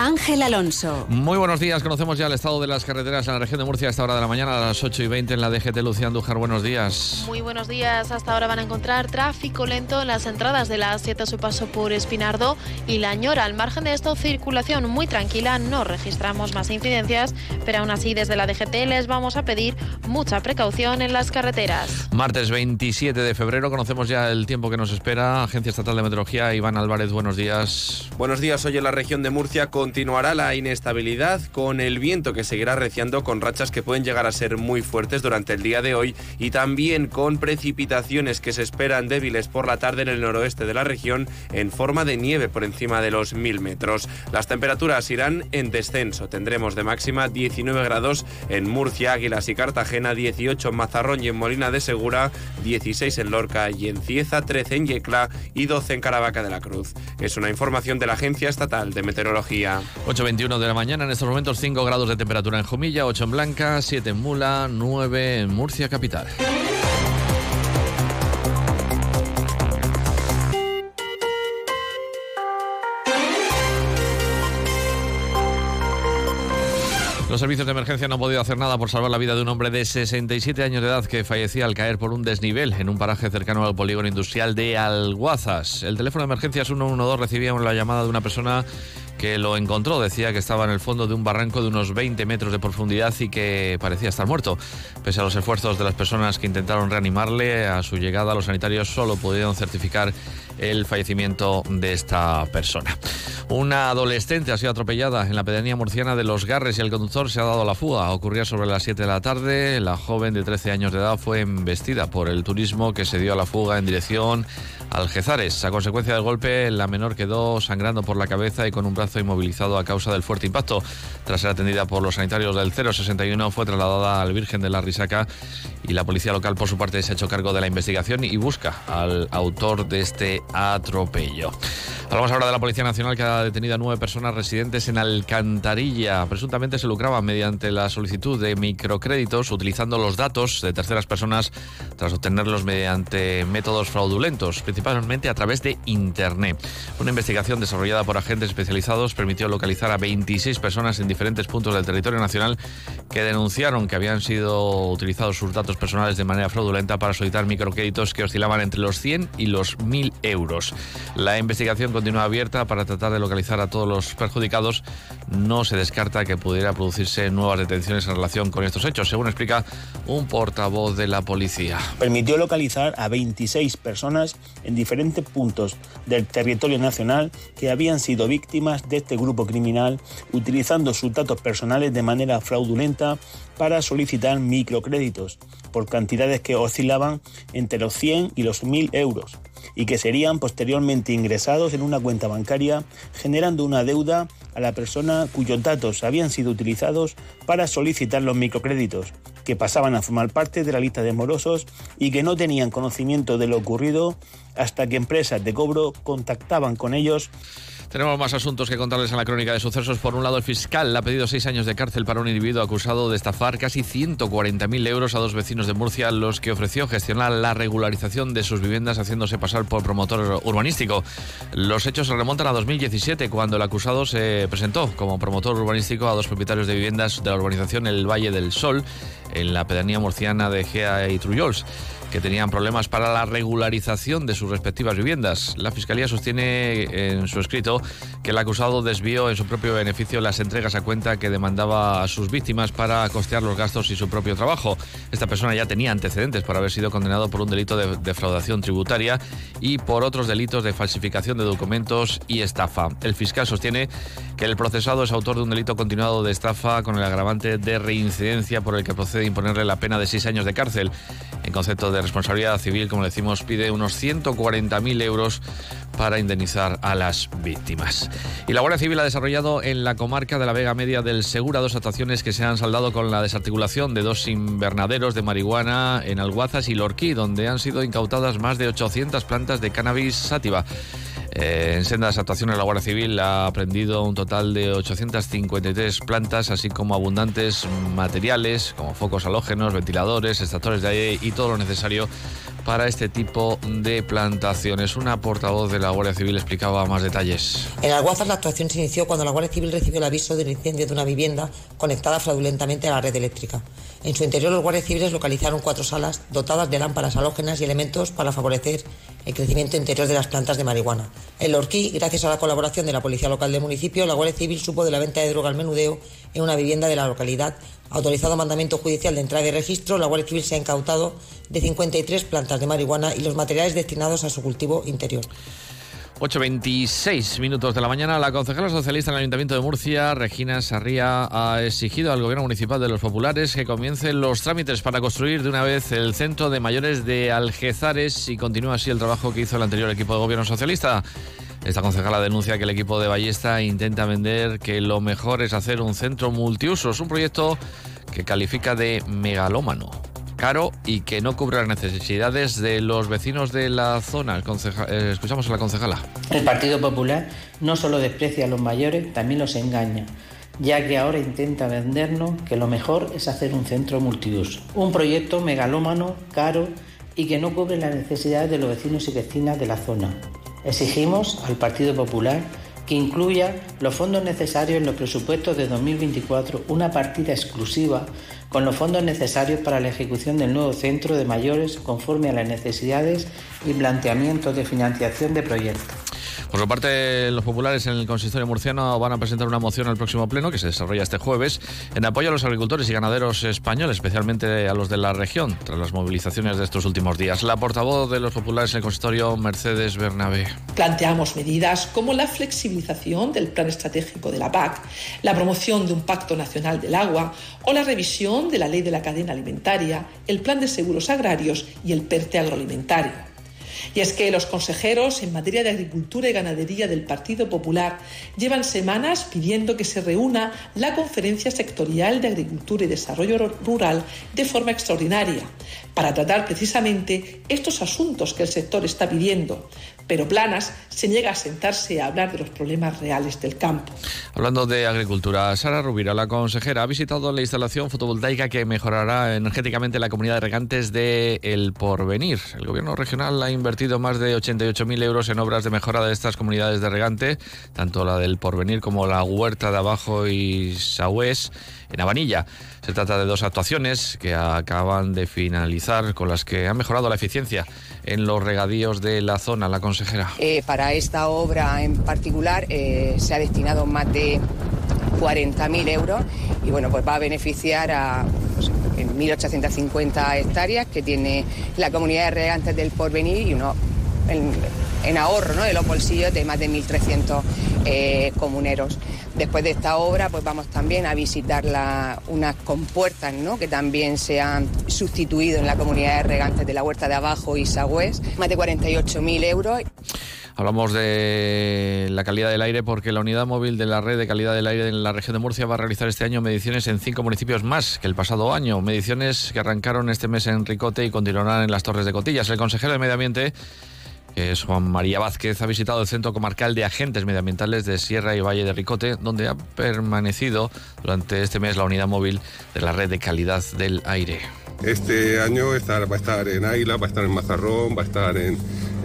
Ángel Alonso. Muy buenos días. Conocemos ya el estado de las carreteras en la región de Murcia a esta hora de la mañana, a las 8 y 20 en la DGT. Lucía Andújar, buenos días. Muy buenos días. Hasta ahora van a encontrar tráfico lento en las entradas de la 7 a su paso por Espinardo y La Ñora. Al margen de esto, circulación muy tranquila. No registramos más incidencias, pero aún así desde la DGT les vamos a pedir mucha precaución en las carreteras. Martes 27 de febrero conocemos ya el tiempo que nos espera. Agencia Estatal de Meteorología, Iván Álvarez, buenos días. Buenos días. Hoy en la región de Murcia con continuará la inestabilidad con el viento que seguirá reciando con rachas que pueden llegar a ser muy fuertes durante el día de hoy y también con precipitaciones que se esperan débiles por la tarde en el noroeste de la región en forma de nieve por encima de los 1000 metros. Las temperaturas irán en descenso. Tendremos de máxima 19 grados en Murcia, Águilas y Cartagena, 18 en Mazarrón y en Molina de Segura, 16 en Lorca y en Cieza, 13 en Yecla y 12 en Caravaca de la Cruz. Es una información de la Agencia Estatal de Meteorología. 8.21 de la mañana, en estos momentos 5 grados de temperatura en Jumilla, 8 en Blanca, 7 en Mula, 9 en Murcia capital. Los servicios de emergencia no han podido hacer nada por salvar la vida de un hombre de 67 años de edad que fallecía al caer por un desnivel en un paraje cercano al polígono industrial de Alguazas. El teléfono de emergencias 112 recibía la llamada de una persona que lo encontró. Decía que estaba en el fondo de un barranco de unos 20 metros de profundidad y que parecía estar muerto. Pese a los esfuerzos de las personas que intentaron reanimarle, a su llegada los sanitarios solo pudieron certificar el fallecimiento de esta persona. Una adolescente ha sido atropellada en la pedanía murciana de Los Garres y el conductor se ha dado la fuga. Ocurrió sobre las 7 de la tarde. La joven de 13 años de edad fue embestida por el turismo que se dio a la fuga en dirección Algezares. A consecuencia del golpe, la menor quedó sangrando por la cabeza y con un brazo inmovilizado a causa del fuerte impacto. Tras ser atendida por los sanitarios del 061, fue trasladada al Virgen de la Risaca y la policía local, por su parte, se ha hecho cargo de la investigación y busca al autor de este atropello. Hablamos ahora de la Policía Nacional que ha detenido a nueve personas residentes en Alcantarilla. Presuntamente se lucraban mediante la solicitud de microcréditos utilizando los datos de terceras personas tras obtenerlos mediante métodos fraudulentos, principalmente a través de Internet. Una investigación desarrollada por agentes especializados permitió localizar a 26 personas en diferentes puntos del territorio nacional que denunciaron que habían sido utilizados sus datos personales de manera fraudulenta para solicitar microcréditos que oscilaban entre los 100 y los 1.000 euros. La investigación continúa abierta para tratar de localizar a todos los perjudicados. No se descarta que pudiera producirse nuevas detenciones en relación con estos hechos, según explica un portavoz de la policía. Permitió localizar a 26 personas en diferentes puntos del territorio nacional que habían sido víctimas de este grupo criminal utilizando sus datos personales de manera fraudulenta para solicitar microcréditos por cantidades que oscilaban entre los 100 y los 1.000 euros y que serían posteriormente ingresados en una cuenta bancaria generando una deuda a la persona cuyos datos habían sido utilizados para solicitar los microcréditos, que pasaban a formar parte de la lista de morosos y que no tenían conocimiento de lo ocurrido hasta que empresas de cobro contactaban con ellos tenemos más asuntos que contarles en la crónica de sucesos. Por un lado, el fiscal ha pedido seis años de cárcel para un individuo acusado de estafar casi 140.000 euros a dos vecinos de Murcia, los que ofreció gestionar la regularización de sus viviendas haciéndose pasar por promotor urbanístico. Los hechos se remontan a 2017, cuando el acusado se presentó como promotor urbanístico a dos propietarios de viviendas de la urbanización El Valle del Sol, en la pedanía murciana de Gea y Trullols que tenían problemas para la regularización de sus respectivas viviendas. La Fiscalía sostiene en su escrito que el acusado desvió en su propio beneficio las entregas a cuenta que demandaba a sus víctimas para costear los gastos y su propio trabajo. Esta persona ya tenía antecedentes por haber sido condenado por un delito de defraudación tributaria y por otros delitos de falsificación de documentos y estafa. El fiscal sostiene que el procesado es autor de un delito continuado de estafa con el agravante de reincidencia por el que procede imponerle la pena de seis años de cárcel. En concepto de responsabilidad civil, como decimos, pide unos 140.000 euros para indemnizar a las víctimas. Y la Guardia Civil ha desarrollado en la comarca de la Vega Media del Segura dos actuaciones que se han saldado con la desarticulación de dos invernaderos de marihuana en Alguazas y Lorquí, donde han sido incautadas más de 800 plantas de cannabis sativa. Eh, en sendas actuaciones, la Guardia Civil ha aprendido un total de 853 plantas, así como abundantes materiales como focos halógenos, ventiladores, extractores de aire y todo lo necesario para este tipo de plantaciones. Una portavoz de la Guardia Civil explicaba más detalles. En Alguazas la actuación se inició cuando la Guardia Civil recibió el aviso del incendio de una vivienda conectada fraudulentamente a la red eléctrica. En su interior los guardias civiles localizaron cuatro salas dotadas de lámparas halógenas y elementos para favorecer el crecimiento interior de las plantas de marihuana. En Lorquí, gracias a la colaboración de la Policía Local del municipio, la Guardia Civil supo de la venta de droga al menudeo en una vivienda de la localidad. Autorizado mandamiento judicial de entrada y registro, la Guardia Civil se ha incautado de 53 plantas de marihuana y los materiales destinados a su cultivo interior. 8.26 minutos de la mañana, la concejala socialista en el Ayuntamiento de Murcia, Regina Sarría, ha exigido al Gobierno Municipal de los Populares que comiencen los trámites para construir de una vez el Centro de Mayores de Algezares y continúa así el trabajo que hizo el anterior equipo de Gobierno Socialista. Esta concejala denuncia que el equipo de Ballesta intenta vender que lo mejor es hacer un centro multiusos, un proyecto que califica de megalómano caro y que no cubre las necesidades de los vecinos de la zona. Eh, escuchamos a la concejala. El Partido Popular no solo desprecia a los mayores, también los engaña ya que ahora intenta vendernos que lo mejor es hacer un centro multiuso. Un proyecto megalómano, caro y que no cubre las necesidades de los vecinos y vecinas de la zona. Exigimos al Partido Popular que incluya los fondos necesarios en los presupuestos de 2024, una partida exclusiva con los fondos necesarios para la ejecución del nuevo centro de mayores conforme a las necesidades y planteamientos de financiación de proyectos. Por su parte, los populares en el consistorio murciano van a presentar una moción al próximo pleno que se desarrolla este jueves en apoyo a los agricultores y ganaderos españoles, especialmente a los de la región, tras las movilizaciones de estos últimos días. La portavoz de los populares en el consistorio, Mercedes Bernabé. Planteamos medidas como la flexibilización del plan estratégico de la PAC, la promoción de un pacto nacional del agua o la revisión de la ley de la cadena alimentaria, el plan de seguros agrarios y el PERTE agroalimentario. Y es que los consejeros en materia de agricultura y ganadería del Partido Popular llevan semanas pidiendo que se reúna la Conferencia Sectorial de Agricultura y Desarrollo Rural de forma extraordinaria para tratar precisamente estos asuntos que el sector está pidiendo, pero Planas se niega a sentarse a hablar de los problemas reales del campo. Hablando de agricultura, Sara Rubira, la consejera, ha visitado la instalación fotovoltaica que mejorará energéticamente la comunidad de regantes de El Porvenir. El gobierno regional ha invertido más de 88.000 euros en obras de mejora de estas comunidades de regante, tanto la del Porvenir como la Huerta de Abajo y Sahués en Avanilla. Se trata de dos actuaciones que acaban de finalizar con las que ha mejorado la eficiencia en los regadíos de la zona, la consejera. Eh, para esta obra en particular eh, se ha destinado más de 40.000 euros y bueno, pues va a beneficiar a 1.850 pues, hectáreas que tiene la comunidad de regantes del porvenir y uno en, ahorro ¿no? de los bolsillos de más de 1.300 eh, comuneros. Después de esta obra, pues vamos también a visitar unas compuertas ¿no? que también se han sustituido en la comunidad de regantes de la Huerta de Abajo y Sagüez, más de 48.000 euros. Hablamos de la calidad del aire porque la unidad móvil de la red de calidad del aire en la región de Murcia va a realizar este año mediciones en cinco municipios más que el pasado año. Mediciones que arrancaron este mes en Ricote y continuarán en las Torres de Cotillas. El consejero de Medio Ambiente Juan María Vázquez, ha visitado el Centro Comarcal de Agentes Medioambientales de Sierra y Valle de Ricote, donde ha permanecido durante este mes la unidad móvil de la red de calidad del aire. Este año va a estar en Águila, va a estar en Mazarrón, va a estar en,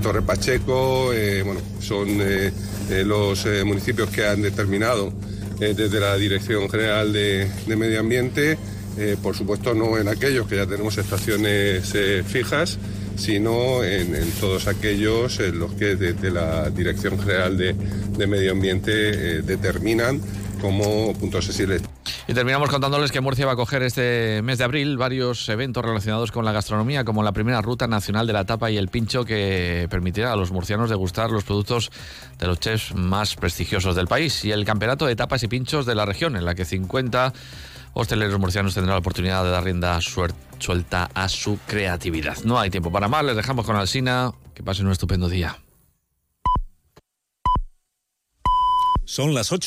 Torre Pacheco. Eh, bueno, son eh, eh, los municipios que han determinado desde la Dirección General de Medio Ambiente. por supuesto, no en aquellos que ya tenemos estaciones fijas sino en, todos aquellos en los que desde la Dirección General de, Medio Ambiente eh, determinan como puntos sensibles. Y terminamos contándoles que Murcia va a coger este mes de abril varios eventos relacionados con la gastronomía, como la primera ruta nacional de la tapa y el pincho que permitirá a los murcianos degustar los productos de los chefs más prestigiosos del país, y el campeonato de tapas y pinchos de la región, en la que 50 hosteleros murcianos tendrán la oportunidad de dar rienda suelta a su creatividad. No hay tiempo para más, les dejamos con Alsina. Que pasen un estupendo día. Son las 8